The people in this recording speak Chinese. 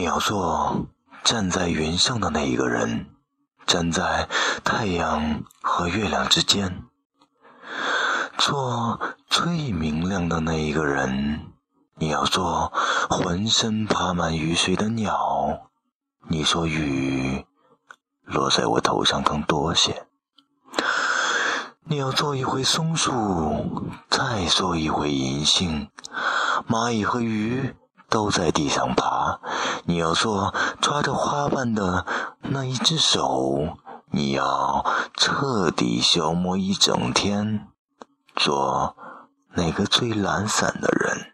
你要做站在云上的那一个人，站在太阳和月亮之间，做最明亮的那一个人。你要做浑身爬满雨水的鸟。你说雨落在我头上更多些。你要做一回松树，再做一回银杏。蚂蚁和鱼都在地上爬。你要做抓着花瓣的那一只手。你要彻底消磨一整天，做那个最懒散的人。